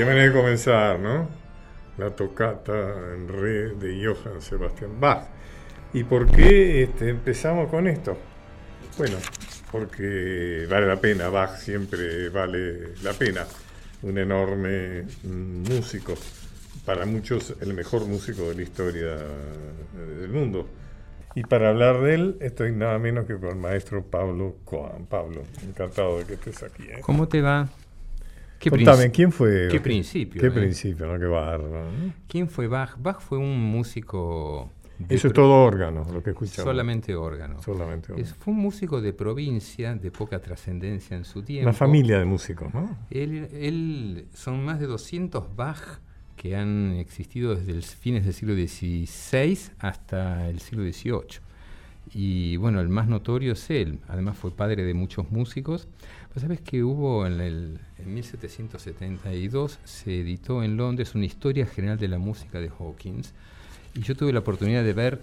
Qué manera de comenzar, ¿no? La tocata en re de Johann Sebastian Bach. ¿Y por qué este, empezamos con esto? Bueno, porque vale la pena, Bach siempre vale la pena. Un enorme mm, músico, para muchos el mejor músico de la historia del mundo. Y para hablar de él, estoy nada menos que con el maestro Pablo Coan. Pablo, encantado de que estés aquí. ¿eh? ¿Cómo te va? ¿Qué Contame, ¿quién fue? ¿Qué principio? ¿Qué eh? principio? ¿no? Qué bárbaro. ¿Quién fue Bach? Bach fue un músico... Eso es todo órgano, lo que escuchamos. Solamente órgano. Solamente órgano. fue un músico de provincia, de poca trascendencia en su tiempo. Una familia de músicos, ¿no? Él, él, son más de 200 Bach que han existido desde los fines del siglo XVI hasta el siglo XVIII. Y bueno, el más notorio es él. Además fue padre de muchos músicos. Pues sabes que hubo en, el, en 1772 se editó en Londres una historia general de la música de Hawkins. Y yo tuve la oportunidad de ver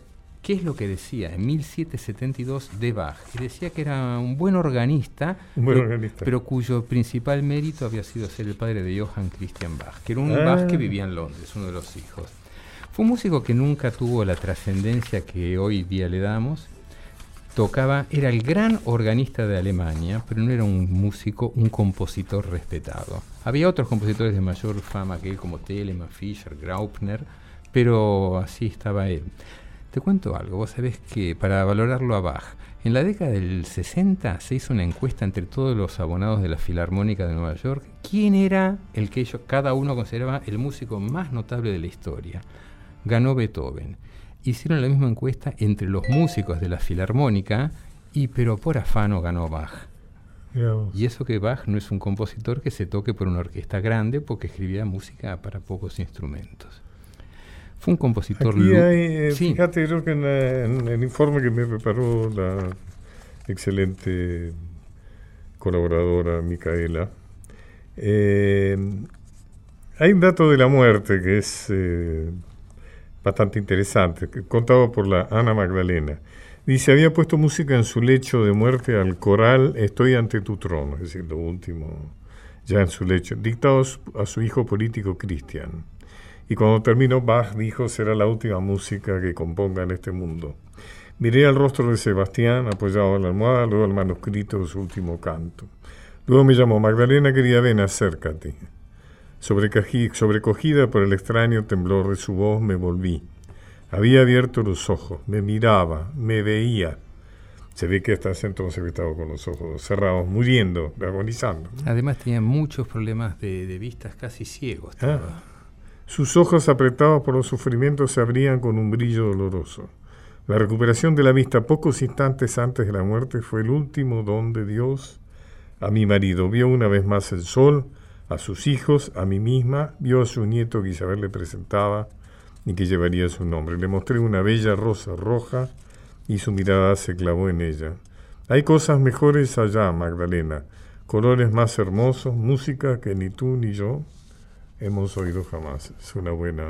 ¿Qué es lo que decía en 1772 de Bach? Y decía que era un buen organista, pero, cuyo principal mérito había sido ser el padre de Johann Christian Bach, que era un Bach que ah. vivía en Londres, uno de los hijos. Fue un músico que nunca tuvo la trascendencia que hoy día le damos. Tocaba, era el gran organista de Alemania, pero no era un músico, un compositor respetado. Había otros compositores de mayor fama que él, como Telemann, Fischer, Graupner, pero así estaba él. Te cuento algo, vos sabés que para valorarlo a Bach, en la década del 60 se hizo una encuesta entre todos los abonados de la Filarmónica de Nueva York, quién era el que ellos, cada uno consideraba el músico más notable de la historia. Ganó Beethoven. Hicieron la misma encuesta entre los músicos de la Filarmónica y pero por afano ganó Bach. Y eso que Bach no es un compositor que se toque por una orquesta grande porque escribía música para pocos instrumentos. Fue un compositor... Aquí hay, eh, Fíjate, creo que en, el informe que me preparó la excelente colaboradora Micaela, eh, hay un dato de la muerte que es eh, bastante interesante, contado por la Ana Magdalena. Dice, había puesto música en su lecho de muerte al coral Estoy ante tu trono, es decir, lo último ya en su lecho, dictados a su hijo político Cristian. Y cuando terminó, Bach dijo, será la última música que componga en este mundo. Miré al rostro de Sebastián apoyado en la almohada, luego el manuscrito de su último canto. Luego me llamó, Magdalena querida, ven, acércate. Sobrecogida por el extraño temblor de su voz, me volví. Había abierto los ojos, me miraba, me veía. Se ve que hasta ese entonces estaba con los ojos cerrados, muriendo, agonizando. Además tenía muchos problemas de, de vistas casi ciegos. Ah. Sus ojos apretados por los sufrimientos se abrían con un brillo doloroso. La recuperación de la vista pocos instantes antes de la muerte fue el último don de Dios a mi marido. Vio una vez más el sol, a sus hijos, a mí misma, vio a su nieto que Isabel le presentaba y que llevaría su nombre. Le mostré una bella rosa roja y su mirada se clavó en ella. Hay cosas mejores allá, Magdalena, colores más hermosos, música que ni tú ni yo hemos oído jamás. Es una buena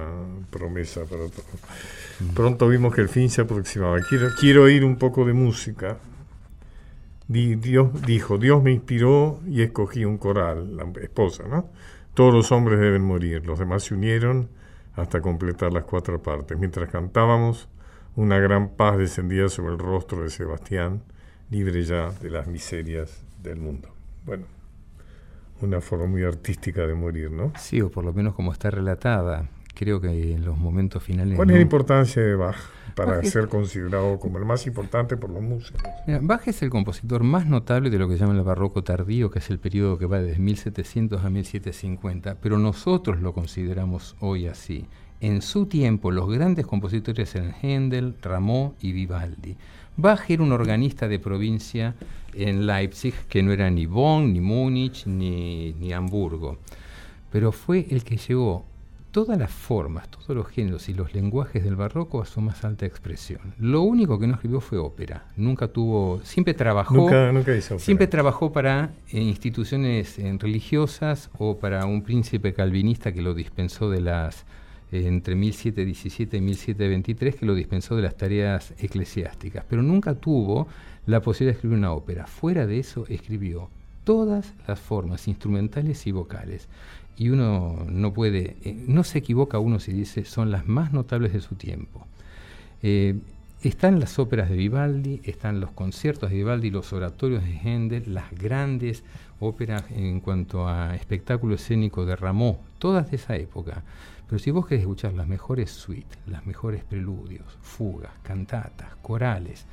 promesa para todos. Mm. Pronto vimos que el fin se aproximaba. Quiero, quiero oír un poco de música. Dios dijo, Dios me inspiró y escogí un coral, la esposa, ¿no? Todos los hombres deben morir. Los demás se unieron hasta completar las cuatro partes. Mientras cantábamos, una gran paz descendía sobre el rostro de Sebastián, libre ya de las miserias del mundo. Bueno una forma muy artística de morir, ¿no? Sí, o por lo menos como está relatada. Creo que en los momentos finales... ¿Cuál es la importancia de Bach para ser considerado como el más importante por los músicos? Bach es el compositor más notable de lo que se llama el barroco tardío, que es el periodo que va desde 1700 a 1750, pero nosotros lo consideramos hoy así. En su tiempo, los grandes compositores eran Händel, Rameau y Vivaldi. Bach era un organista de provincia en Leipzig, que no era ni Bonn, ni Múnich, ni, ni Hamburgo, pero fue el que llevó todas las formas, todos los géneros y los lenguajes del barroco a su más alta expresión. Lo único que no escribió fue ópera. Nunca tuvo, siempre trabajó, siempre trabajó para eh, instituciones eh, religiosas o para un príncipe calvinista que lo dispensó de las entre 1717 y 1723 que lo dispensó de las tareas eclesiásticas, pero nunca tuvo la posibilidad de escribir una ópera. Fuera de eso escribió todas las formas instrumentales y vocales. Y uno no puede, eh, no se equivoca uno si dice son las más notables de su tiempo. Eh, están las óperas de Vivaldi, están los conciertos de Vivaldi, los oratorios de Händel, las grandes óperas en cuanto a espectáculo escénico de Rameau, todas de esa época. Pero si vos querés escuchar las mejores suites, las mejores preludios, fugas, cantatas, corales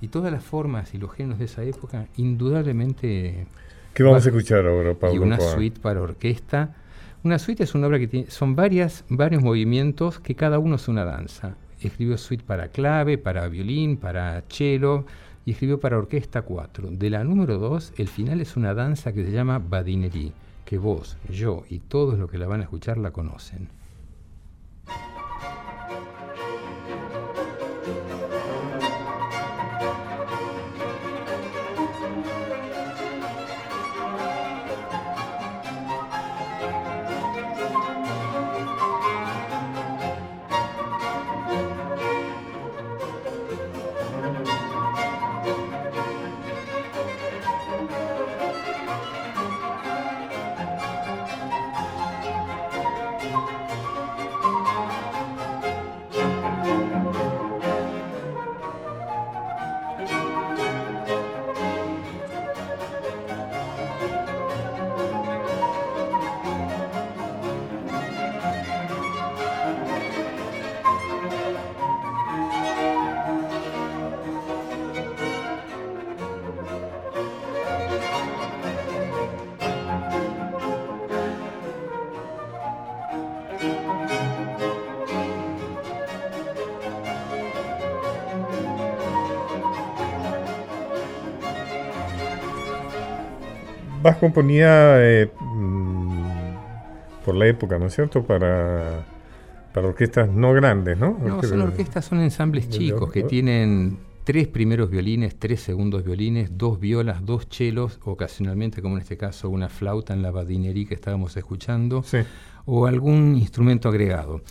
y todas las formas y los géneros de esa época, indudablemente... ¿Qué vamos a escuchar ahora, Pablo? Y una suite para orquesta. Una suite es una obra que tiene, son varias, varios movimientos que cada uno es una danza escribió suite para clave, para violín, para cello y escribió para orquesta 4. De la número 2, el final es una danza que se llama Badinerie, que vos, yo y todos los que la van a escuchar la conocen. Bach componía eh, mm, por la época, ¿no es cierto? Para, para orquestas no grandes, ¿no? No, son orquestas, son ensambles chicos que tienen tres primeros violines, tres segundos violines, dos violas, dos chelos, ocasionalmente, como en este caso, una flauta en la badinería que estábamos escuchando, o algún instrumento agregado.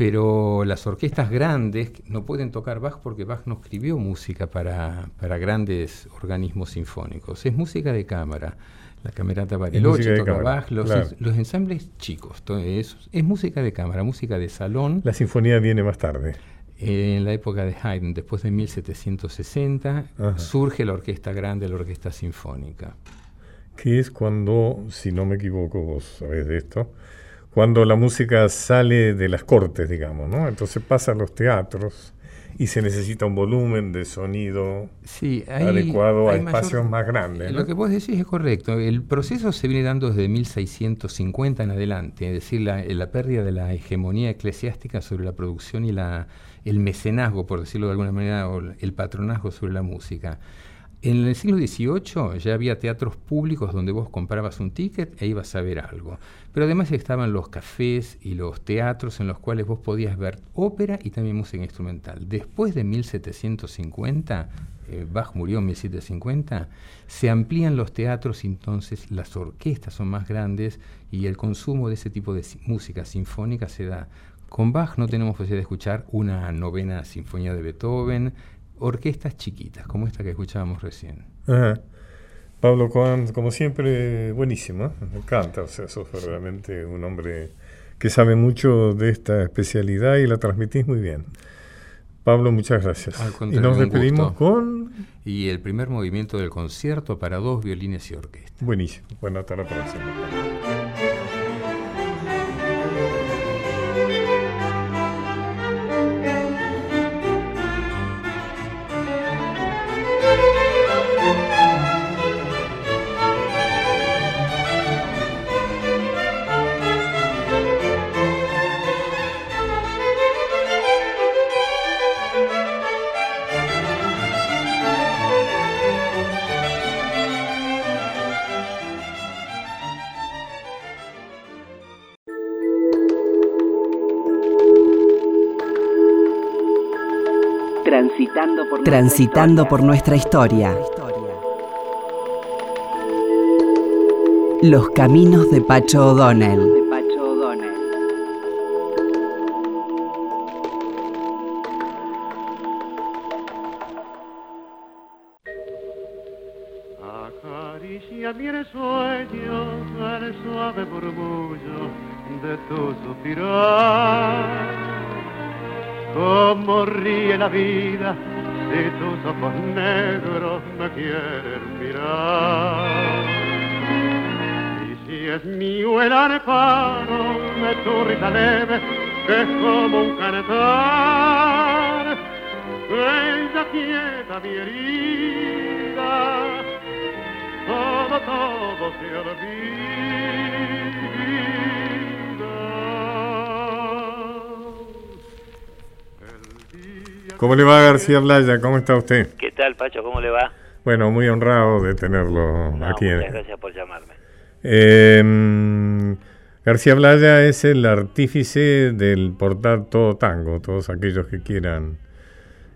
Pero las orquestas grandes no pueden tocar Bach porque Bach no escribió música para, para grandes organismos sinfónicos, es música de cámara la camerata Bariloche, toca Bach, los, los, ensambles chicos. Es, es, música de cámara, música de salón. La sinfonía viene más tarde. en la época de Haydn, después de 1760, surge la orquesta grande, la orquesta sinfónica. Que es cuando, si no me equivoco, vos sabés de esto, cuando la música sale de las cortes, digamos, ¿no? Entonces pasa a los teatros y se necesita un volumen de sonido adecuado a espacios más grandes. Lo que vos decís es correcto. El proceso se viene dando desde 1650 en adelante, es decir, la, la pérdida de la hegemonía eclesiástica sobre la producción y la, el mecenazgo, por decirlo de alguna manera, o el patronazgo sobre la música. En el siglo XVIII ya había teatros públicos donde vos comprabas un ticket e ibas a ver algo. Pero además estaban los cafés y los teatros en los cuales vos podías ver ópera y también música instrumental. Después de 1750, eh, Bach murió en 1750, se amplían los teatros entonces las orquestas son más grandes y el consumo de ese tipo de música sinfónica se da. Con Bach no tenemos posibilidad de escuchar una novena sinfonía de Beethoven, orquestas chiquitas, como esta que escuchábamos recién. Pablo Coan, como siempre, buenísimo, ¿eh? me encanta, o sea, sos verdaderamente un hombre que sabe mucho de esta especialidad y la transmitís muy bien. Pablo, muchas gracias. y nos despedimos con... Y el primer movimiento del concierto para dos violines y orquesta. Buenísimo. Bueno, hasta la próxima. Transitando por nuestra historia. Los caminos de Pacho O'Donnell. ¿Cómo le va García Blaya? ¿Cómo está usted? ¿Qué tal, Pacho? ¿Cómo le va? Bueno, muy honrado de tenerlo aquí. Muchas gracias por llamarme. Eh, García Blaya es el artífice del portal Todo Tango. Todos aquellos que quieran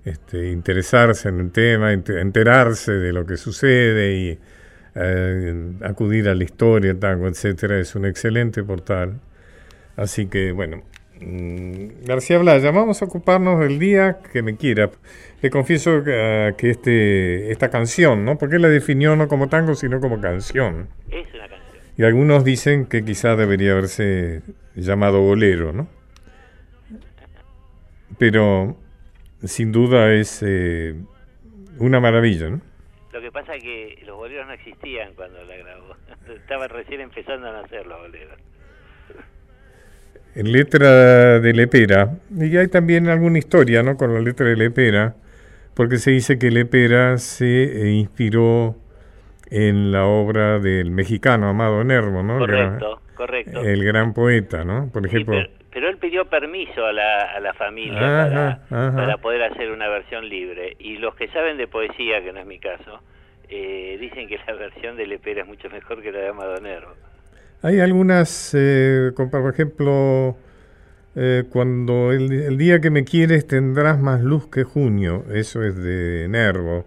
este, interesarse en el tema, enterarse de lo que sucede y eh, acudir a la historia, tango, etcétera, es un excelente portal. Así que, bueno, García Blaya, vamos a ocuparnos del día que me quiera. Le confieso que, este, esta canción, ¿no? Porque la definió no como tango, sino como canción. Es una canción. Y algunos dicen que quizás debería haberse llamado bolero, ¿no? Pero sin duda es eh, una maravilla, ¿no? Lo que pasa es que los boleros no existían cuando la grabó. Estaba recién empezando a nacer los boleros. En letra de Lepera, y hay también alguna historia, ¿no? Con la letra de Lepera, porque se dice que Lepera se eh, inspiró en la obra del mexicano Amado Nervo, ¿no? Correcto, correcto. El gran poeta, ¿no? Por ejemplo. pero, él pidió permiso a la, a la familia para, poder hacer una versión libre. Y los que saben de poesía, que no es mi caso, eh, dicen que la versión de Lepera es mucho mejor que la de Amado Nervo. Hay algunas, eh, por ejemplo, eh, cuando el, el, día que me quieres tendrás más luz que junio, eso es de Nervo.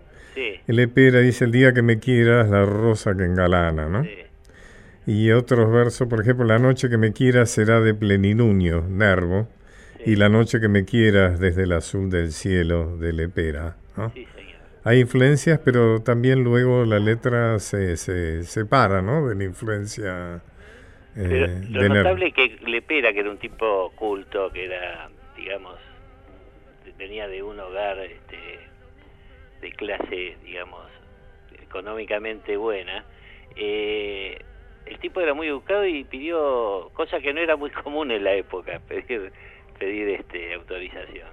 El Epera dice, el día que me quieras, la rosa que engalana, ¿no? Y otros versos, por ejemplo, la noche que me quieras será de plenilunio, Nervo, y la noche que me quieras desde el azul del cielo, de Lepera, ¿no? Hay influencias, pero también luego la letra se, se separa, ¿no? De la influencia... Eh, lo notable es que Lepera, que era un tipo culto, que era, digamos, venía de un hogar este, de clase, digamos, económicamente buena, eh, el tipo era muy educado y pidió, cosa que no era muy común en la época, pedir, pedir este, autorización.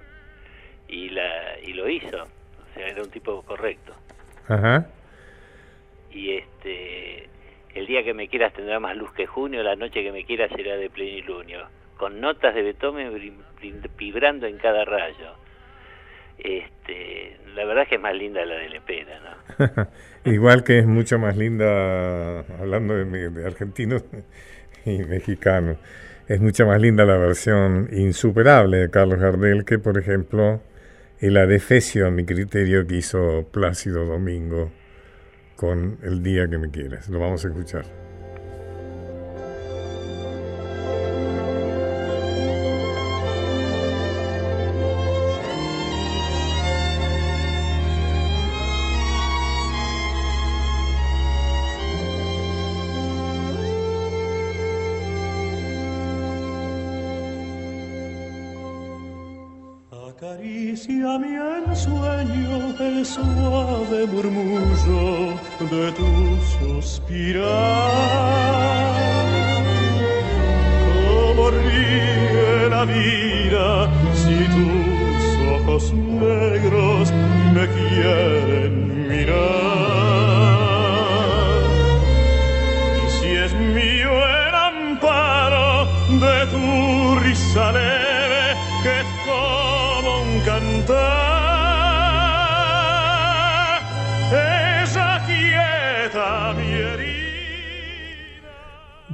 Y, la, y lo hizo, o sea, era un tipo correcto. Ajá. Y este, el día que me quieras tendrá más luz que junio, la noche que me quieras será de plenilunio, con notas de Beethoven vibrando en cada rayo. Este, la verdad es que es más linda la de Lepera, ¿no? Igual que es mucho más linda, hablando de, argentinos y mexicanos, es mucho más linda la versión insuperable de Carlos Gardel que, por ejemplo, el adefesio, a mi criterio, que hizo Plácido Domingo con El día que me quieras. Lo vamos a escuchar. Si tus ojos negros me quieren mirar. Y si es mío el amparo de tu risa leve que es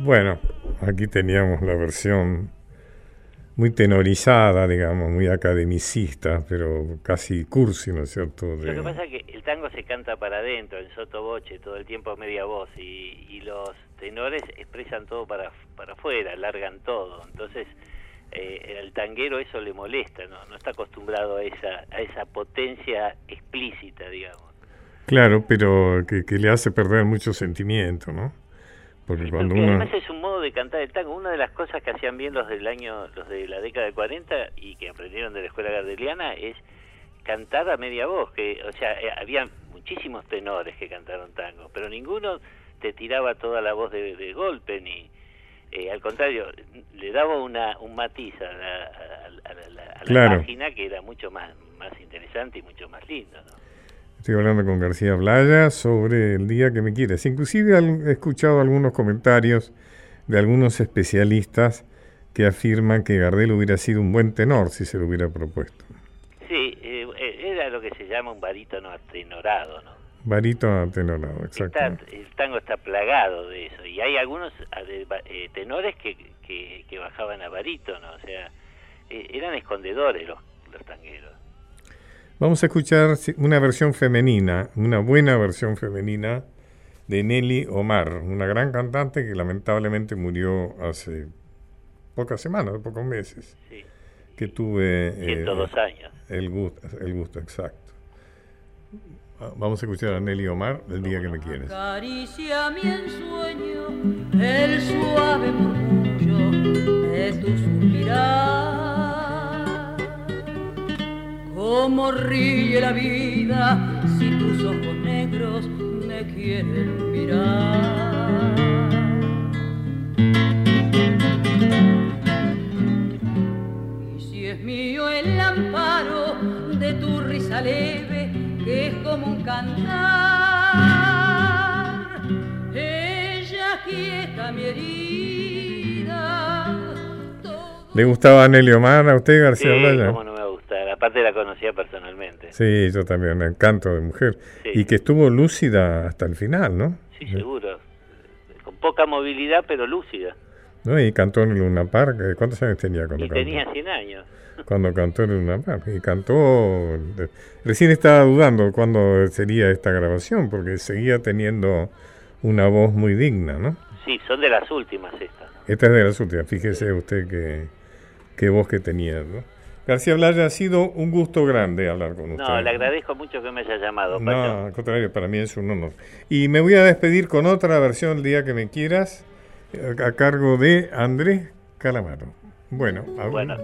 bueno, aquí teníamos la versión muy tenorizada, digamos, muy academicista, pero casi cursi, ¿no es cierto? Lo que pasa es que el tango se canta para adentro, en sotoboche, todo el tiempo a media voz, y, y los tenores expresan todo para, para afuera, largan todo. Entonces, eh, el tanguero eso le molesta, ¿no? no está acostumbrado a esa, a esa potencia explícita, digamos. Claro, pero que, le hace perder mucho sentimiento, ¿no? Porque cuando uno... Además es un modo de cantar el tango. Una de las cosas que hacían bien los del año, los de la década de 40 y que aprendieron de la escuela gardeliana es cantar a media voz. Que, o sea, eh, había muchísimos tenores que cantaron tango, pero ninguno te tiraba toda la voz de, golpe ni... Eh, al contrario, le daba una, un matiz a la, la, página que era mucho más, más interesante y mucho más lindo. ¿no? Estoy hablando con García Blaya sobre el día que me quieres. Inclusive he escuchado algunos comentarios de algunos especialistas que afirman que Gardel hubiera sido un buen tenor si se lo hubiera propuesto. Sí, eh, era lo que se llama un barítono atenorado, ¿no? Barítono atenorado, exacto. el tango está plagado de eso. Y hay algunos eh, tenores que, que, bajaban a barítono, o sea, eh, eran escondedores los, los tangueros. Vamos a escuchar una versión femenina, una buena versión femenina de Nelly Omar, una gran cantante que lamentablemente murió hace pocas semanas, pocos meses. Sí. Que tuve. 102 eh, años. El gusto, el gusto, exacto. Vamos a escuchar a Nelly Omar el día que me quieres. Acaricia mi ensueño, el suave murmullo de tu suspirar Cómo ríe la vida si tus ojos negros me quieren mirar. Y si es mío el amparo de tu risa leve, que es como un cantar, ella quieta mi herida. ¿Le gustaba a Nelly Omar a usted, García sí, aparte la conocía personalmente. Sí, yo también, encanto de mujer. Y que estuvo lúcida hasta el final, ¿no? Sí, seguro. Con poca movilidad, pero lúcida. ¿No? Y cantó en Luna Park. Eh, ¿Cuántos años tenía cuando y tenía 100 años. Cuando cantó en Luna Park. Y cantó... Eh, recién estaba dudando cuándo sería esta grabación, porque seguía teniendo una voz muy digna, ¿no? Sí, son de las últimas estas. Esta es de las últimas. Fíjese usted qué, qué voz que tenía, ¿no? García Blaya, ha sido un gusto grande hablar con usted. No, le agradezco mucho que me haya llamado. No, al contrario, para mí es un honor. Y me voy a despedir con otra versión el día que me quieras, a cargo de Andrés Calamaro. Bueno, bueno.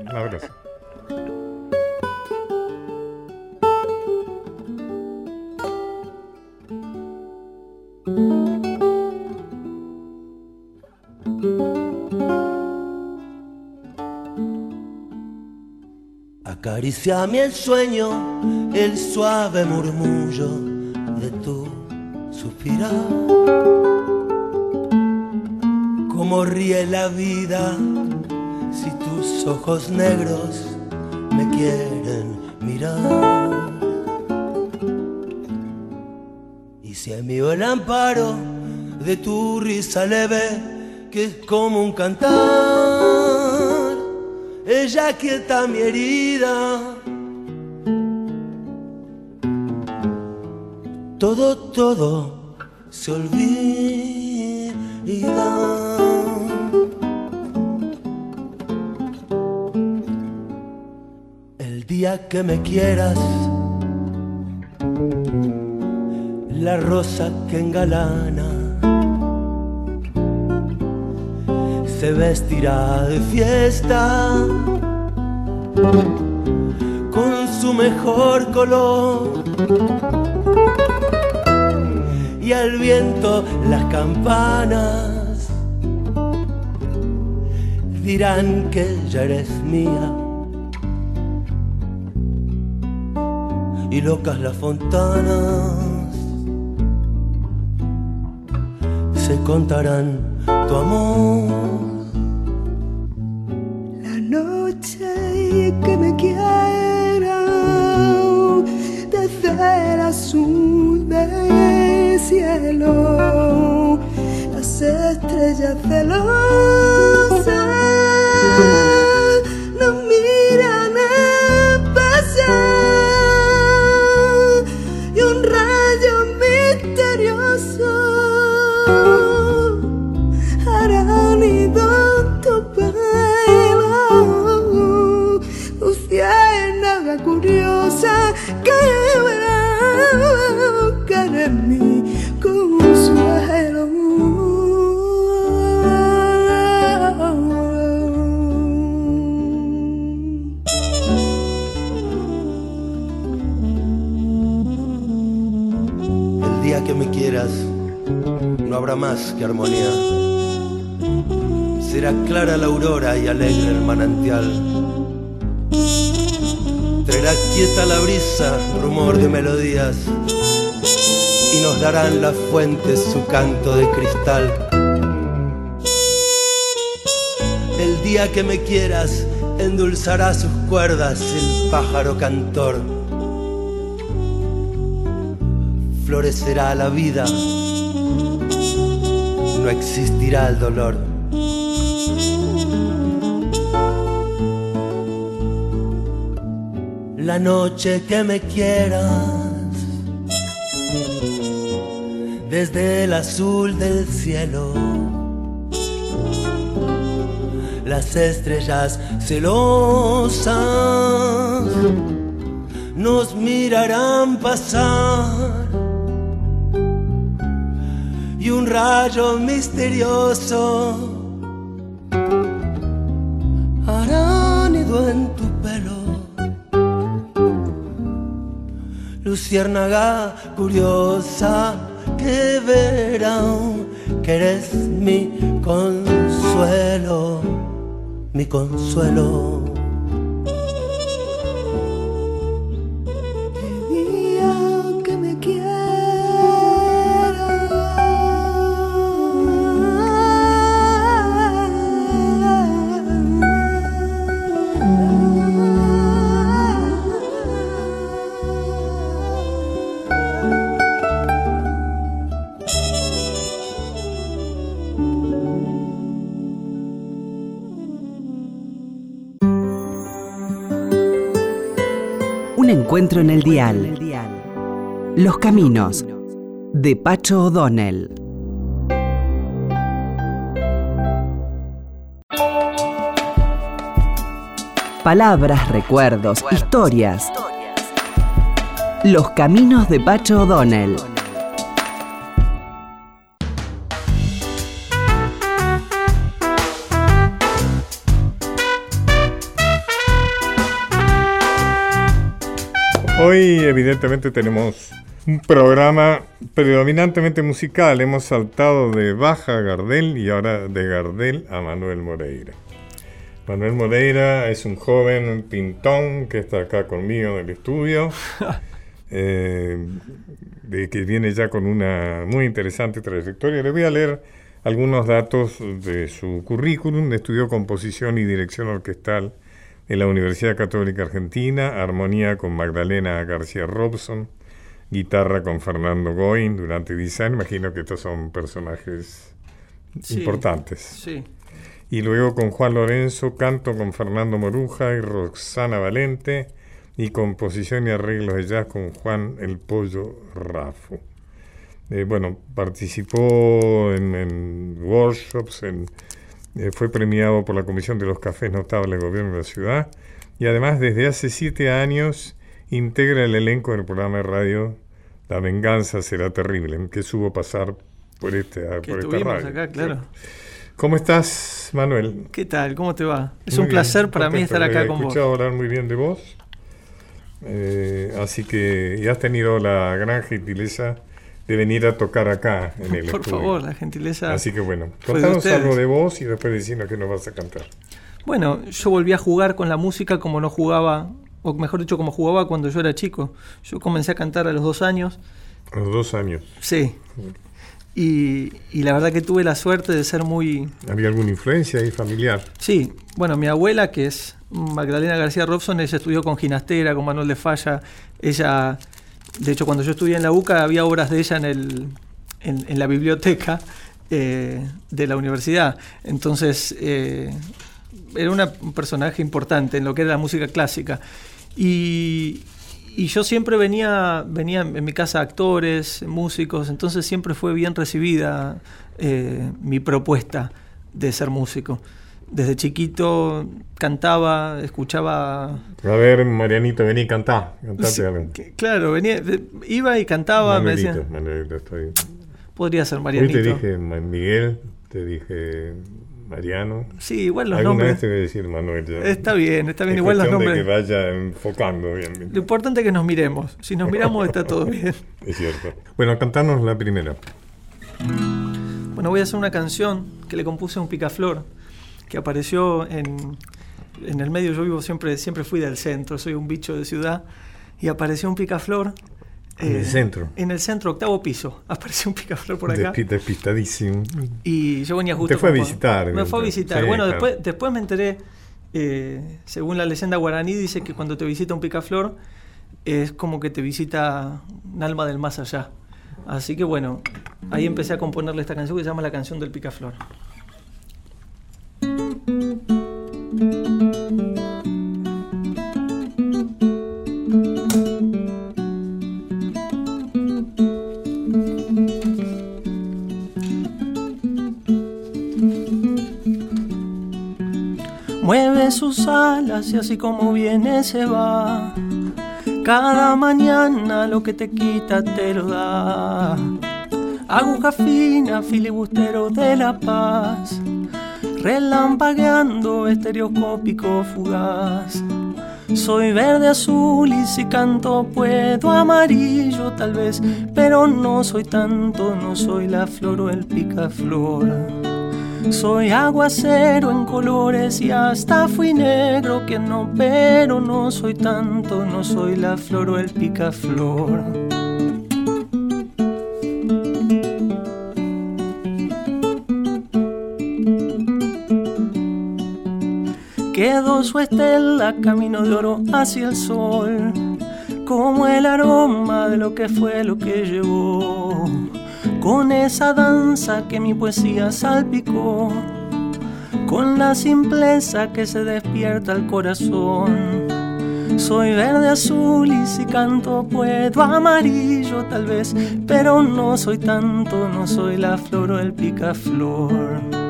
Un abrazo. Acaricia el sueño el suave murmullo de tu suspirar. Como ríe la vida si tus ojos negros me quieren mirar. Y si mío el amparo de tu risa leve, que es como un cantar ella quieta mi herida. Todo, todo se olvida. El día que me quieras, la rosa que engalana se vestirá de fiesta con su mejor color. Y al viento las campanas dirán que ya eres mía. Y locas las fontanas se contarán tu amor que me quiera desde el azul del cielo, las estrellas celosas que armonía. Será clara la aurora y alegre el manantial. Traerá quieta la brisa, rumor de melodías, y nos darán las fuentes su canto de cristal. El día que me quieras, endulzará sus cuerdas el pájaro cantor. Florecerá la vida, no existirá el dolor. La noche que me quieras, desde el azul del cielo las estrellas celosas nos mirarán pasar y un rayo misterioso hará nido en tu pelo. Luciérnaga curiosa que verán que eres mi consuelo mi consuelo. En el dial. Los caminos de Pacho O'Donnell. Palabras, recuerdos, historias. Los caminos de Pacho O'Donnell. Hoy evidentemente tenemos un programa predominantemente musical. Hemos saltado de Baja a Gardel y ahora de Gardel a Manuel Moreira. Manuel Moreira es un joven pintón que está acá conmigo en el estudio, eh, de que viene ya con una muy interesante trayectoria. Le voy a leer algunos datos de su currículum. Estudió composición y dirección orquestal en la Universidad Católica Argentina, armonía con Magdalena García Robson, guitarra con Fernando Goin durante 10 años. Imagino que estos son personajes importantes. Sí. Y luego con Juan Lorenzo, canto con Fernando Moruja y Roxana Valente, y composición y arreglos de jazz con Juan El Pollo Rafo. Eh, bueno, participó en, en workshops, en eh, fue premiado por la Comisión de los Cafés Notables del Gobierno de la Ciudad y además desde hace siete años integra el elenco del programa de radio La Venganza Será Terrible, que subo pasar por, este, por esta radio. acá, claro. ¿Cómo estás, Manuel? ¿Qué tal? ¿Cómo te va? Es un placer para mí estar acá con vos. He escuchado hablar muy bien de vos. Eh, así que ya has tenido la gran gentileza de venir a tocar acá en el Por favor, la gentileza. Así que bueno, contanos algo de vos y después decimos que nos vas a cantar. Bueno, yo volví a jugar con la música como no jugaba, o mejor dicho, como jugaba cuando yo era chico. Yo comencé a cantar a los dos años. A los dos años. Sí. Y, y, la verdad que tuve la suerte de ser muy... ¿Había alguna influencia ahí familiar? Sí. Bueno, mi abuela, que es Magdalena García Robson, ella estudió con Ginastera, con Manuel de Falla. Ella de hecho, cuando yo estudié en la UCA había obras de ella en, el, en, la biblioteca eh, de la universidad. Entonces, eh, era un personaje importante en lo que era la música clásica. Y, yo siempre venía, venía en mi casa actores, músicos, entonces siempre fue bien recibida eh, mi propuesta de ser músico desde chiquito cantaba, escuchaba... A ver, Marianito, vení y cantá. claro, venía, iba y cantaba. Manuelito, Manuelito, estoy... Podría ser Marianito. Hoy te dije Miguel, te dije Mariano. Sí, igual los Alguna nombres. vez te voy a decir Manuel. Está bien, está bien, igual los nombres. De que vaya enfocando bien. Lo importante es que nos miremos. Si nos miramos está todo bien. Es cierto. Bueno, cantanos la primera. Bueno, voy a hacer una canción que le compuse a un picaflor que apareció en, en el medio. Yo vivo siempre, siempre fui del centro, soy un bicho de ciudad. Y apareció un picaflor en el eh, centro. En el centro, octavo piso. Apareció un picaflor por acá. Despistadísimo. Y yo venía justo. Te fue a visitar. Me fue a visitar. bueno, después, después me enteré, eh, según la leyenda guaraní, dice que cuando te visita un picaflor es como que te visita un alma del más allá. Así que bueno, ahí empecé a componerle esta canción que se llama La canción del picaflor. Mueve sus alas y así como viene se va. Cada mañana lo que te quita te lo da. Aguja fina, filibustero de la paz. Relampagueando, estereoscópico fugaz. Soy verde, azul y si canto puedo amarillo tal vez, pero no soy tanto, no soy la flor o el picaflor. Soy aguacero en colores y hasta fui negro que no, pero no soy tanto, no soy la flor o el picaflor. Quedó su estela camino de oro hacia el sol, como el aroma de lo que fue lo que llevó con esa danza que mi poesía salpicó, con la simpleza que se despierta al corazón. Soy verde, azul y si canto puedo amarillo tal vez, pero no soy tanto, no soy la flor o el picaflor.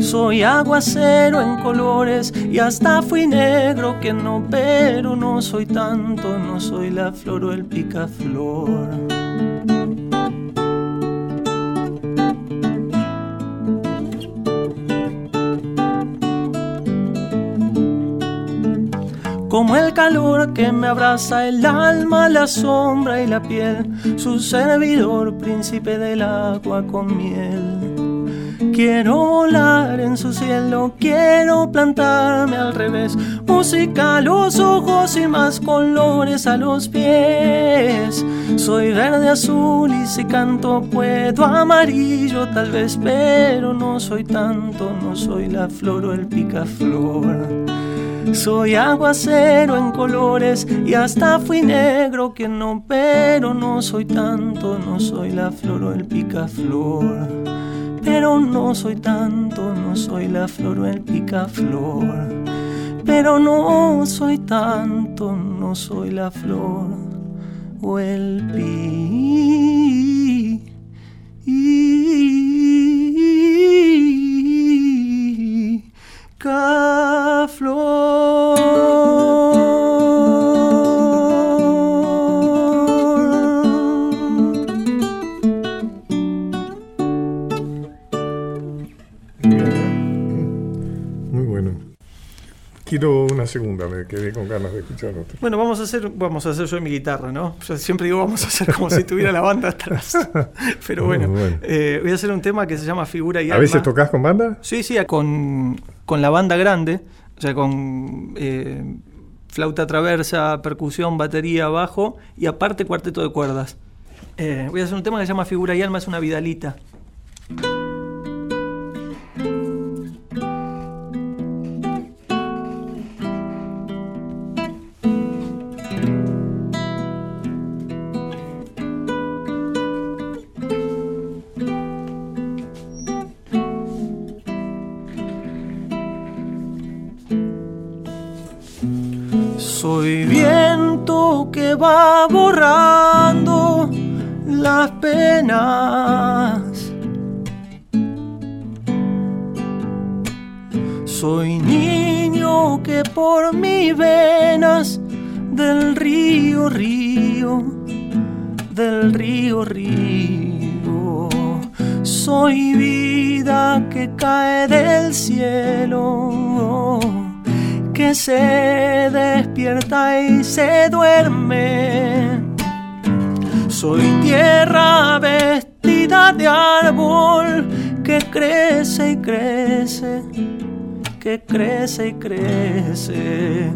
Soy aguacero en colores y hasta fui negro que no, pero no soy tanto, no soy la flor o el picaflor. como el calor que me abraza el alma, la sombra y la piel, su servidor, príncipe del agua con miel. Quiero volar en su cielo, quiero plantarme al revés, música a los ojos y más colores a los pies. Soy verde, azul y si canto puedo amarillo tal vez, pero no soy tanto, no soy la flor o el picaflor. Soy aguacero en colores y hasta fui negro que no, pero no soy tanto, no soy la flor o el picaflor. Pero no soy tanto, no soy la flor o el picaflor. Pero no soy tanto, no soy la flor o el picaflor. Segunda, me quedé con ganas de escuchar otra. Bueno, vamos a hacer, vamos a hacer yo mi guitarra, ¿no? Yo siempre digo vamos a hacer como si tuviera la banda atrás. Pero bueno, eh, voy a hacer un tema que se llama Figura y ¿A veces tocas con banda? Sí, sí, con, con la banda grande, o sea, con eh, flauta traversa, percusión, batería, bajo y aparte cuarteto de cuerdas. Eh, voy a hacer un tema que se llama Figura y Alma, es una vidalita. Va borrando las penas. Soy niño que por mis venas del río, río, del río, río. Soy vida que cae del cielo que se despierta y se duerme. Soy tierra vestida de árbol que crece y crece, que crece y crece.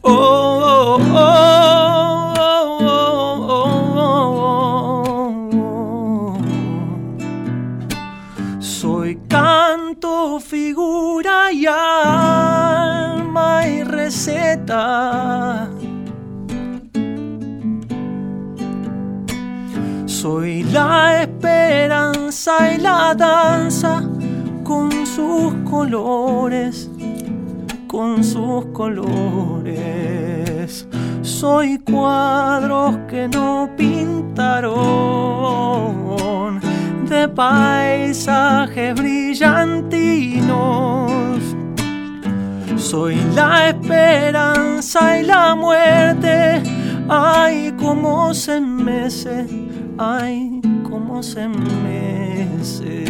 Oh, oh, oh, Soy canto, figura y Soy la esperanza y la danza con sus colores, con sus colores. Soy cuadros que no pintaron de paisajes brillantinos. Soy la esperanza y la muerte. Ay, cómo se mece ay, cómo se mece.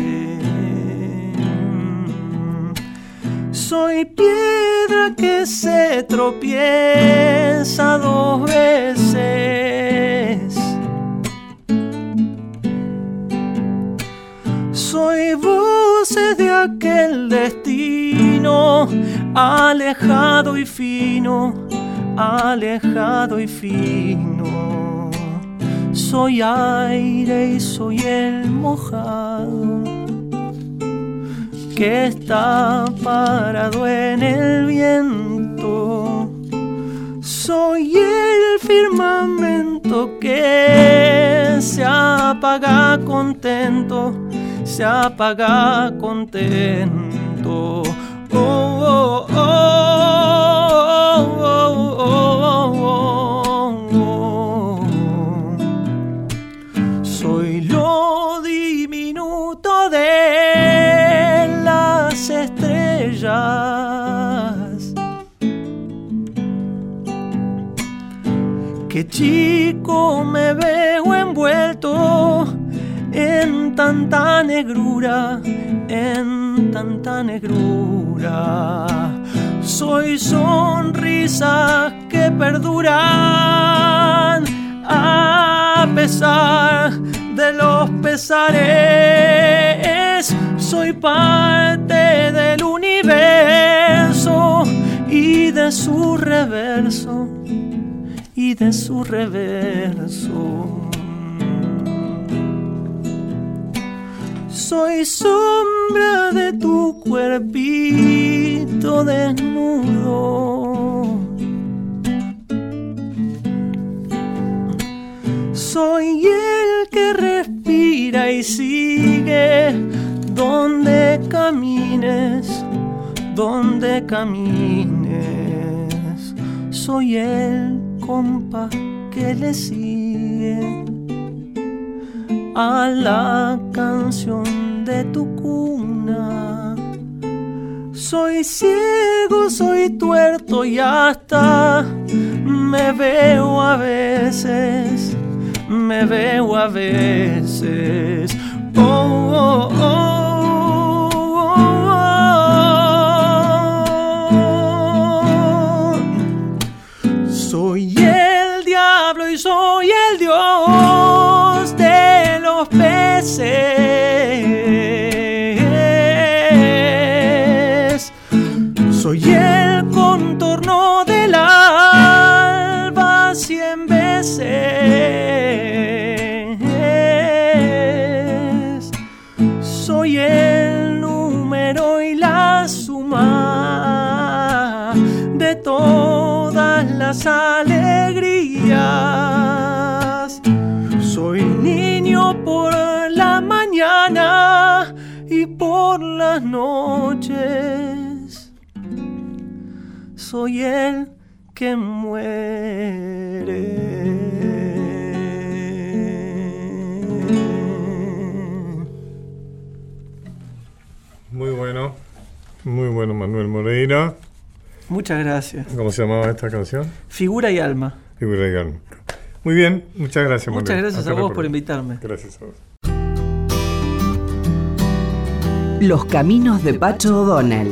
Soy piedra que se tropieza dos veces. Soy voces de aquel destino, alejado y fino, alejado y fino soy aire y soy el mojado que está parado en el viento. Soy el firmamento que se apaga contento, se apaga contento. Oh, oh, oh, oh, oh, oh. Que chico me veo envuelto en tanta negrura, en tanta negrura. Soy sonrisas que perduran a pesar de los pesares. Soy parte del universo y de su reverso y de su reverso. Soy sombra de tu cuerpito desnudo. Soy el que respira y sigue donde camines, donde camines. Soy el compa que le sigue a la canción de tu cuna. Soy ciego, soy tuerto y hasta me veo a veces, me veo a veces. oh, oh. oh. soy peces. Las noches. Soy el que muere. Muy bueno, muy bueno Manuel Moreira. Muchas gracias. ¿Cómo se llamaba esta canción? Figura y alma. Figura y alma. Muy bien, muchas gracias. Muchas gracias a vos por invitarme. Gracias a vos. Los caminos de Pacho O'Donnell.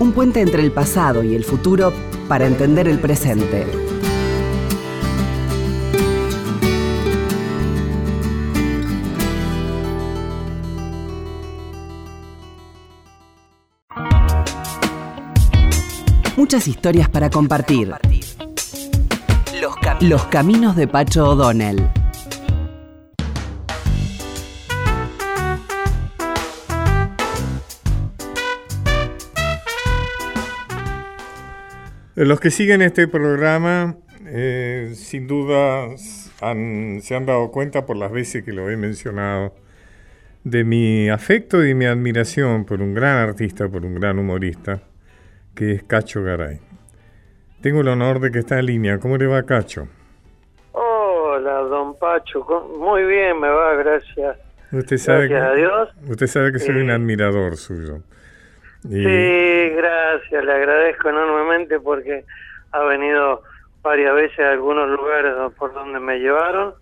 Un puente entre el pasado y el futuro para entender el presente. Muchas historias para compartir. Los, caminos de Pacho O'Donnell. Los que siguen este programa, eh, sin duda, se han dado cuenta por las veces que lo he mencionado de mi afecto y mi admiración por un gran artista, por un gran humorista, que es Cacho Garay. Tengo el honor de que está en línea. ¿Cómo le va, Cacho? Hola, don Pacho. Muy bien, me va, gracias. Usted sabe gracias a Dios. Usted sabe que soy un admirador suyo. Sí, gracias, le agradezco enormemente porque ha venido varias veces a algunos lugares por donde me llevaron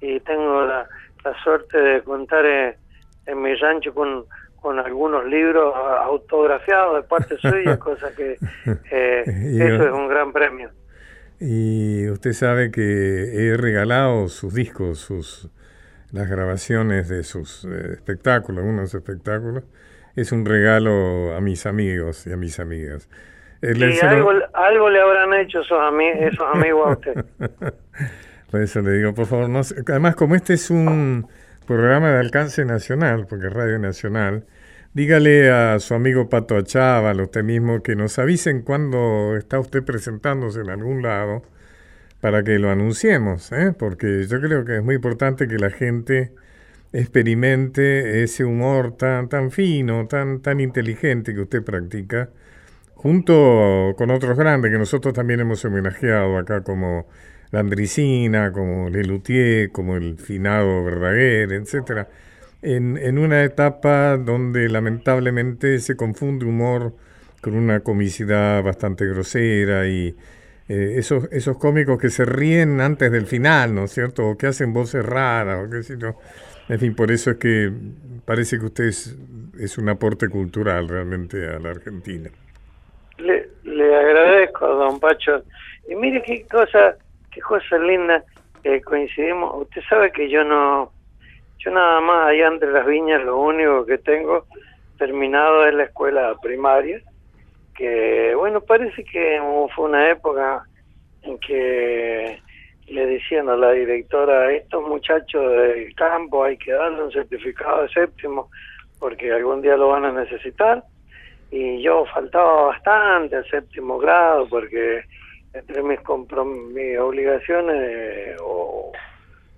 y tengo la, suerte de contar en, en mi rancho con con algunos libros autografiados de parte suya, cosa que eh, eso es un gran premio. Y usted sabe que he regalado sus discos, sus las grabaciones de sus eh, espectáculos, unos espectáculos. Es un regalo a mis amigos y a mis amigas. algo, algo, le habrán hecho esos, esos amigos a usted. Por eso le digo, por favor, no además como este es un programa de alcance nacional, porque es Radio Nacional, dígale a su amigo Pato a usted mismo, que nos avisen cuando está usted presentándose en algún lado para que lo anunciemos, ¿eh? porque yo creo que es muy importante que la gente experimente ese humor tan, tan fino, tan, tan inteligente que usted practica, junto con otros grandes que nosotros también hemos homenajeado acá como Landricina, como Lelutier, como el finado Verdaguer, etcétera, en, una etapa donde lamentablemente se confunde humor con una comicidad bastante grosera y eh, esos, esos cómicos que se ríen antes del final, ¿no es cierto? O que hacen voces raras, o qué sé yo. En fin, por eso es que parece que usted es, un aporte cultural realmente a la Argentina. Le, le agradezco, don Pacho. Y mire qué cosa qué cosa linda coincidimos. Usted sabe que yo no, yo nada más allá entre las viñas lo único que tengo terminado es la escuela primaria, que bueno, parece que fue una época en que le decían a la directora, estos muchachos del campo hay que darle un certificado de séptimo porque algún día lo van a necesitar. Y yo faltaba bastante al séptimo grado porque entre mis, mis obligaciones o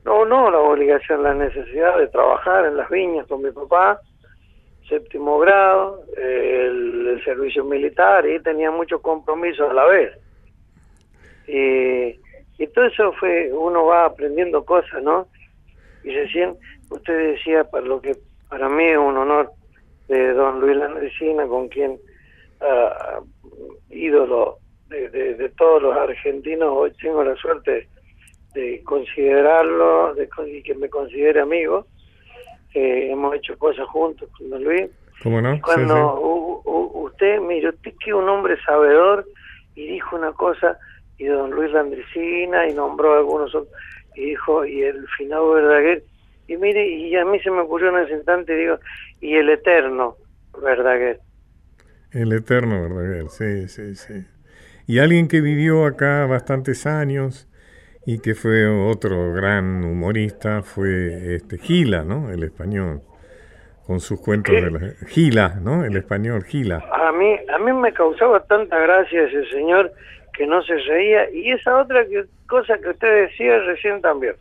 no no la obligación la necesidad de trabajar en las viñas con mi papá séptimo grado el, servicio militar y tenía muchos compromisos a la vez y, y todo eso fue uno va aprendiendo cosas no y recién usted decía para lo que para mí es un honor de don Luis Landricina con quien uh, ídolo de, todos los argentinos, hoy tengo la suerte de considerarlo de, y que me considere amigo. Eh, hemos hecho cosas juntos con don Luis. ¿Cómo no? Cuando usted, mire, usted que es un hombre sabedor y dijo una cosa, y don Luis Landricina, y nombró a algunos otros, y dijo, y el final Verdaguer, y mire, y a mí se me ocurrió en ese instante, digo, y el eterno Verdaguer. El eterno Verdaguer, sí, sí, sí. Y alguien que vivió acá bastantes años y que fue otro gran humorista fue este Gila, ¿no? El español, con sus cuentos de la... Gila, ¿no? El español, Gila. A mí, a mí me causaba tanta gracia ese señor que no se reía y esa otra cosa que usted decía recién también,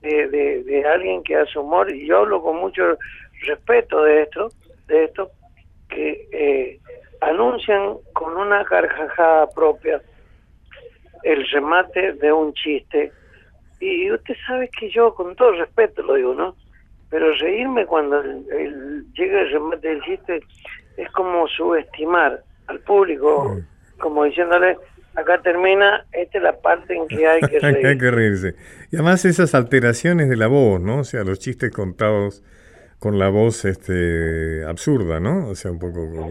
de, de, de alguien que hace humor y yo hablo con mucho respeto de esto, de esto, que eh, anuncian con una carcajada propia el remate de un chiste. Y usted sabe que yo, con todo respeto lo digo, ¿no? Pero reírme cuando llega el remate del chiste es como subestimar al público, como diciéndole, acá termina, esta es la parte en que hay que reír. hay que reírse. Y además esas alteraciones de la voz, ¿no? O sea, los chistes contados con la voz este absurda, ¿no? O sea, un poco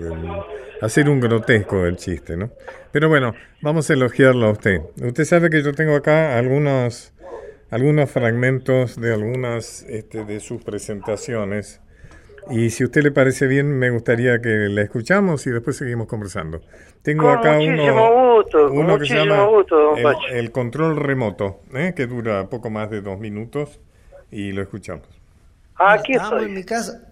hacer un grotesco del chiste, ¿no? Pero bueno, vamos a elogiarlo a usted. Usted sabe que yo tengo acá algunos algunos fragmentos de algunas este, de sus presentaciones Y si a usted le parece bien, me gustaría que la escuchamos y después seguimos conversando. Tengo acá uno, gusto, uno que se llama gusto, el, control remoto, ¿eh? que dura poco más de dos minutos y lo escuchamos. Aquí estoy. en mi casa.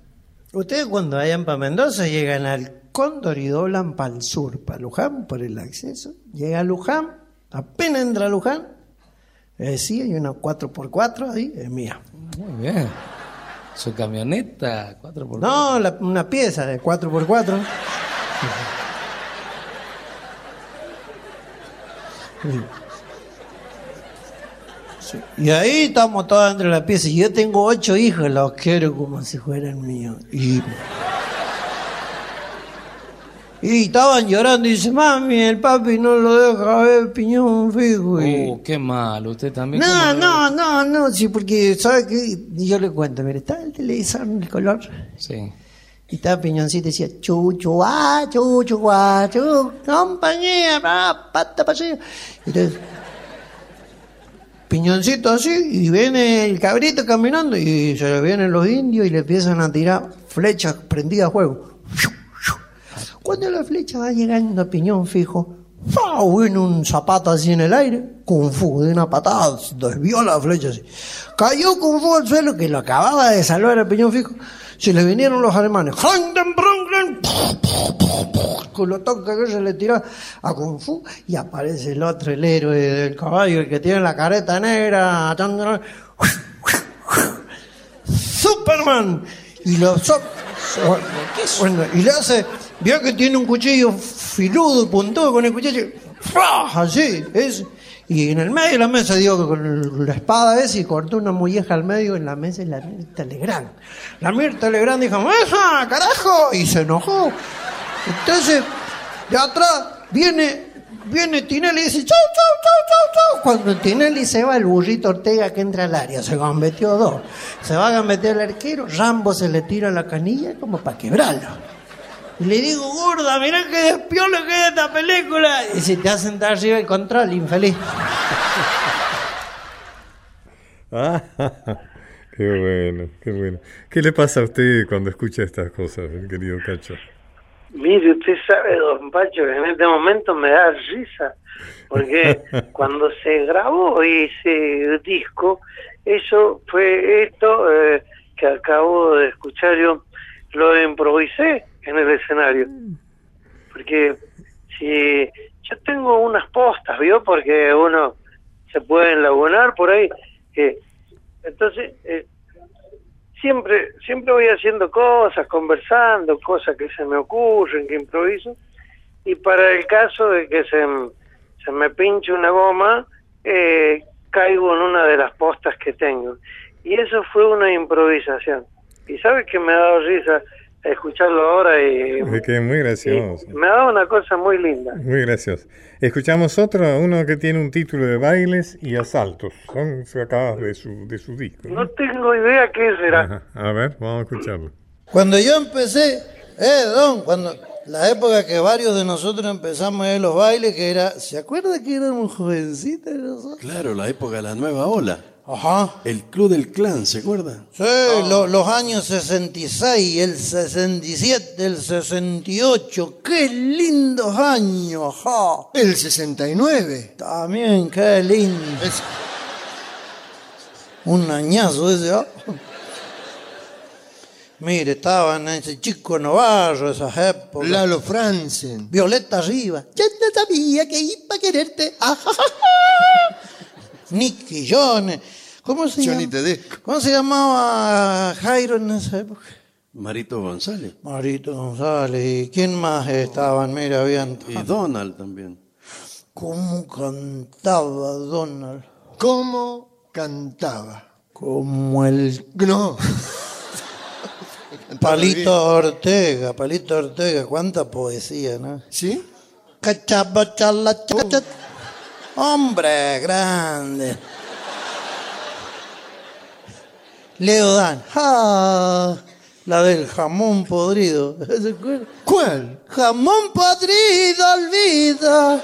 Ustedes cuando vayan para Mendoza llegan al Cóndor y doblan para el sur, para Luján, por el acceso. Llega a Luján, apenas entra a Luján, eh, sí, hay una 4x4 ahí, es mía. Muy bien. ¿Su camioneta 4x4? No, una pieza de 4x4. Y ahí estamos todos entre la pieza. Y yo tengo ocho hijos, los quiero como si fueran míos. Y, y estaban llorando y dice, mami, el papi no lo deja ver piñón fijo. Uh, qué mal, usted también. No, no, no, no, sí, porque, ¿sabe qué? Yo le cuento, mire, está el televisor en el color. Sí. Y estaba Piñoncito y decía, chuchu, ah, chuchu, ah, chu, compañía, pata, paseo. Entonces, piñoncito así, y viene el cabrito caminando, y se le vienen los indios y le empiezan a tirar flechas prendidas a fuego. Cuando la flecha va llegando a piñón fijo, viene un zapato así en el aire, Kung Fu, de una patada, desvió la flecha así. Cayó Kung Fu al suelo, que lo acababa de salvar a piñón fijo. Se le vinieron los alemanes, toca que se le tiró a Kung Fu y aparece el otro, el héroe del caballo, el que tiene la careta negra, Superman y lo bueno, y le hace, vio que tiene un cuchillo filudo, puntudo con el cuchillo, así, es y en el medio de la mesa dio con la espada esa y cortó una molleja al medio en la mesa y la Mirta Legrand. La Mirta Legrand dijo, ¡Eja, carajo! Y se enojó. Entonces, de atrás viene, viene Tinelli y dice, ¡chau, chau, chau, chau, chau! Cuando Tinelli se va, el burrito Ortega que entra al área, se metió dos. Se va a meter el arquero, Rambo se le tira la canilla como para quebrarlo. Y le digo, gorda, mirá que despiola que es esta película. Y se te hacen dar arriba el control, infeliz. Qué bueno, qué bueno. ¿Qué le pasa a usted cuando escucha estas cosas, querido Cacho? Mire, usted sabe, don Pacho, que en este momento me da risa, porque cuando se grabó ese disco, eso fue esto eh, que acabo de escuchar yo, lo improvisé en el escenario. Porque si yo tengo unas postas, ¿vio? Porque uno se puede enlagunar por ahí. entonces, eh, siempre siempre voy haciendo cosas, conversando, cosas que se me ocurren, que improviso. Y para el caso de que se, se me pinche una goma, eh, caigo en una de las postas que tengo. Y eso fue una improvisación. Y sabes que me ha dado risa escucharlo ahora y... que muy gracioso. Me ha dado una cosa muy linda. Muy gracioso. Escuchamos otro, uno que tiene un título de bailes y asaltos. Son sacados de su, de su disco. No, tengo idea qué será. A ver, vamos a escucharlo. Cuando yo empecé, eh, Don, cuando la época que varios de nosotros empezamos a ver los bailes, que era, ¿se acuerda que éramos jovencitos nosotros? Claro, la época de la nueva ola. Ajá. El Club del Clan, ¿se acuerda? Sí, los años 66, el 67, el 68. ¡Qué lindos años! Ajá. El 69. También, qué lindo. Un añazo ese, ¿ah? Mire, estaban ese chico Navarro, esas épocas. Lalo Franzen. Violeta arriba. Ya no sabía que iba a quererte. Nicky Jones. ¿Cómo se, ¿Cómo se llamaba Jairo en esa época? Marito González. Marito González. ¿Y quién más estaban? Mira, habían... Y Donald también. ¿Cómo cantaba Donald? ¿Cómo cantaba? Como el... No. Palito Ortega, Palito Ortega, cuánta poesía, ¿no? ¿Sí? Cachaba, chala, Hombre grande. Leo Dan. La del jamón podrido. ¿Cuál? Jamón podrido, olvida.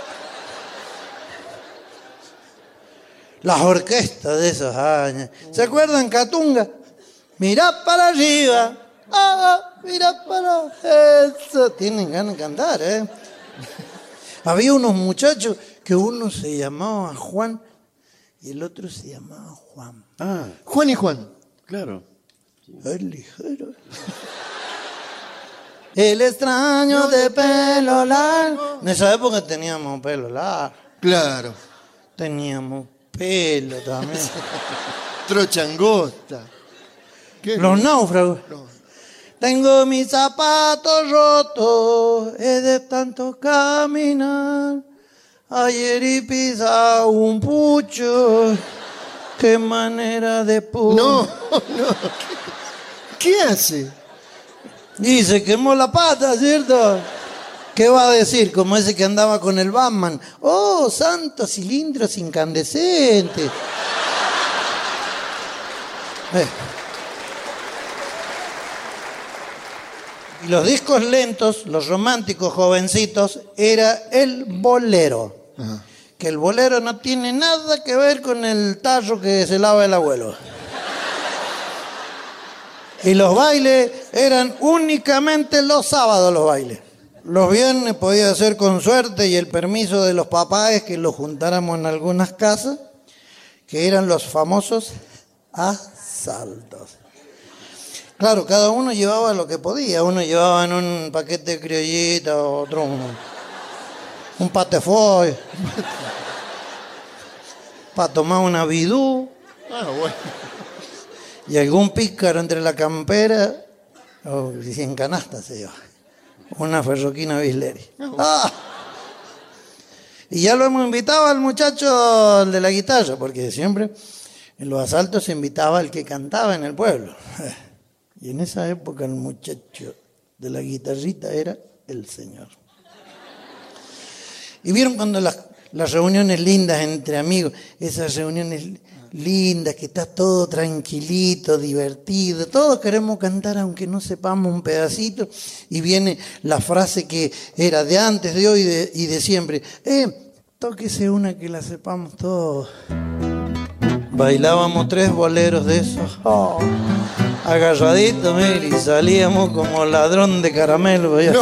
Las orquestas de esos años. ¿Se acuerdan, Catunga? Mirá para arriba, Ah, mira para eso. Tienen ganas de cantar, ¿eh? Había unos muchachos que uno se llamaba Juan y el otro se llamaba Juan. Ah, Juan y Juan. claro. El ligero. El extraño de pelo largo. En esa época teníamos pelo largo. Claro. Teníamos pelo también. Trochangosta. Los náufragos. Tengo mis zapatos rotos, he de tanto caminar. Ayer y pisa un pucho. Qué manera de pu. No, no. ¿Qué hace? Y se quemó la pata, ¿cierto? ¿Qué va a decir? Como ese que andaba con el Batman. Oh, santos cilindros incandescentes. Eh. Y los discos lentos, los románticos jovencitos, era el bolero. Que el bolero no tiene nada que ver con el tallo que se lava el abuelo. Y los bailes eran únicamente los sábados los bailes. Los viernes podía ser con suerte y el permiso de los papás que los juntáramos en algunas casas, que eran los famosos asaltos. Claro, cada uno llevaba lo que podía. Uno llevaba en un paquete de criollita, otro un, un patefoy. Para tomar una bidú. Ah, bueno. Y algún pícaro entre la campera, o si en canasta se lleva. Una ferroquina Bisleri. Ah. Y ya lo hemos invitado al muchacho el de la guitarra, porque siempre en los asaltos se invitaba al que cantaba en el pueblo. Y en esa época el muchacho de la guitarrita era el señor. Y vieron cuando las, reuniones lindas entre amigos, esas reuniones lindas, que está todo tranquilito, divertido, todos queremos cantar aunque no sepamos un pedacito, y viene la frase que era de antes, de hoy y de siempre, eh, tóquese una que la sepamos todos. Bailábamos tres boleros de esos, oh, agarraditos, mire, y salíamos como ladrón de caramelo. ya.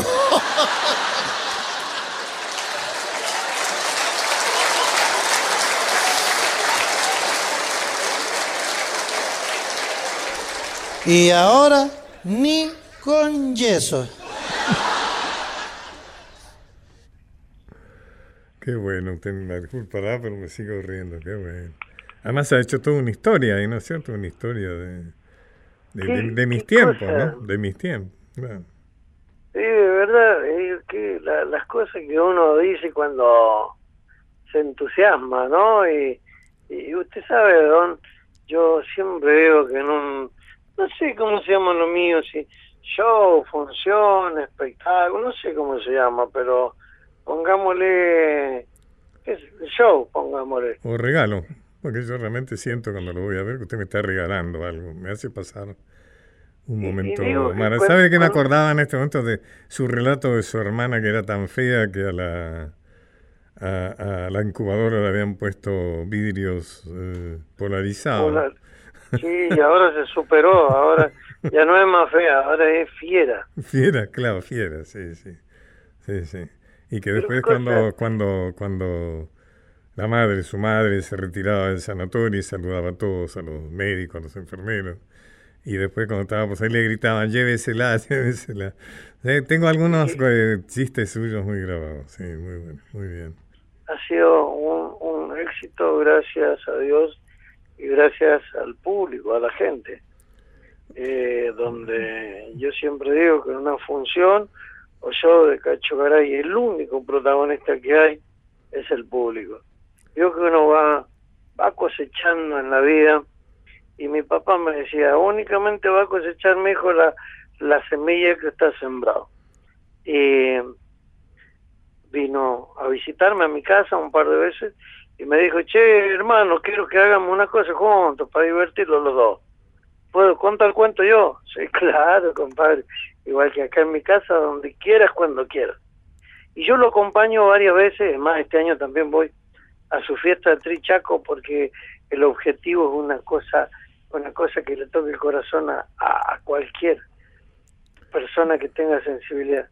Y ahora ni con yeso. Qué bueno, usted me disculpará, pero me sigo riendo, qué bueno. Además ha hecho toda una historia ahí, ¿no es cierto? Una historia de, de, de- de mis tiempos, cosa? ¿no? De mis tiempos. Sí, de verdad, es que la- las cosas que uno dice cuando se entusiasma, ¿no? Y, y usted sabe, Don, yo siempre veo que en un, no sé cómo se llama lo mío, si show, función, espectáculo, no sé cómo se llama, pero pongámosle, ¿qué es? show, pongámosle. O regalo, porque yo realmente siento cuando lo voy a ver que usted me está regalando algo, me hace pasar un momento digo cuan- ¿Sabe que me acordaba en este momento de su relato de su hermana que era tan fea que a la a, a la incubadora le habían puesto vidrios eh, polarizados? Polar. Sí, y ahora se superó, ahora ya no es más fea, ahora es fiera. Fiera, claro, fiera, sí, sí. Sí, sí. Y que después cuando, cuando, cuando la madre, su madre, se retiraba del sanatorio y saludaba a todos, a los médicos, a los enfermeros. Y después cuando estábamos ahí le gritaban, llévesela, llévesela. Eh, tengo algunos eh, chistes suyos muy grabados, sí, muy bueno, muy bien. ha sido un, un éxito gracias a Dios y gracias al público, a la gente. Eh, donde yo siempre digo que en una función o show de Cacho Garay el único protagonista que hay es el público. Yo que uno va, va cosechando en la vida y mi papá me decía, únicamente va a cosechar mejor la, la semilla que está sembrado. Y vino a visitarme a mi casa un par de veces y me dijo, che, hermano, quiero que hagamos una cosa juntos para divertirlos los dos. ¿Puedo contar cuento yo? Sí, claro, compadre. Igual que acá en mi casa, donde quieras, cuando quieras. Y yo lo acompaño varias veces, más este año también voy a su fiesta de Trichaco porque el objetivo es una cosa una cosa que le toque el corazón a, cualquier persona que tenga sensibilidad.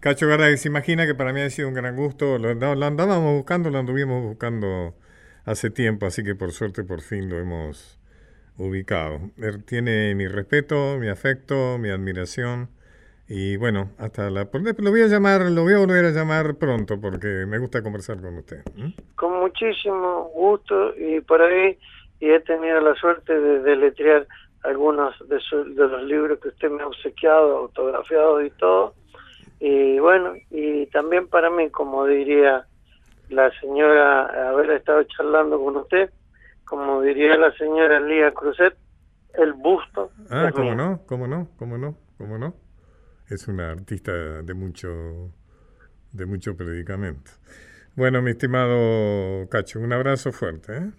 Cacho Garay, se imagina que para mí ha sido un gran gusto. Lo, lo andábamos buscando, lo anduvimos buscando hace tiempo, así que por suerte por fin lo hemos ubicado. Él tiene mi respeto, mi afecto, mi admiración. Y bueno, hasta la... Lo voy a llamar, lo voy a volver a llamar pronto porque me gusta conversar con usted. Con muchísimo gusto y por ahí y he tenido la suerte de deletrear algunos de, de los libros que usted me ha obsequiado, autografiados y todo. Y bueno, y también para mí, como diría la señora, haber estado charlando con usted, como diría la señora Lía Cruzet, el busto. Ah, cómo no, cómo no, cómo no, cómo no. Es una artista de mucho, de mucho predicamento. Bueno, mi estimado Cacho, un abrazo fuerte. ¿eh?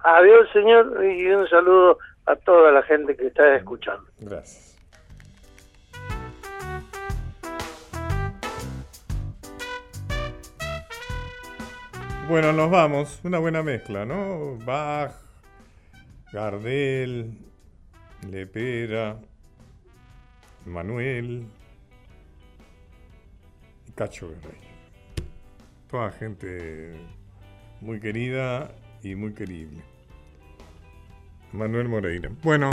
Adiós, señor, y un saludo a toda la gente que está escuchando. Gracias. Bueno, nos vamos. Una buena mezcla, ¿no? Bach, Gardel, Lepera, Manuel y Cacho Guerrero. Toda gente muy querida y muy querible. Manuel Moreira. Bueno,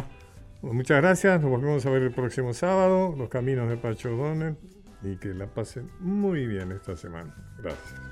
muchas gracias. Nos volvemos a ver el próximo sábado. Los caminos de Pacho Donner. Y que la pasen muy bien esta semana. Gracias.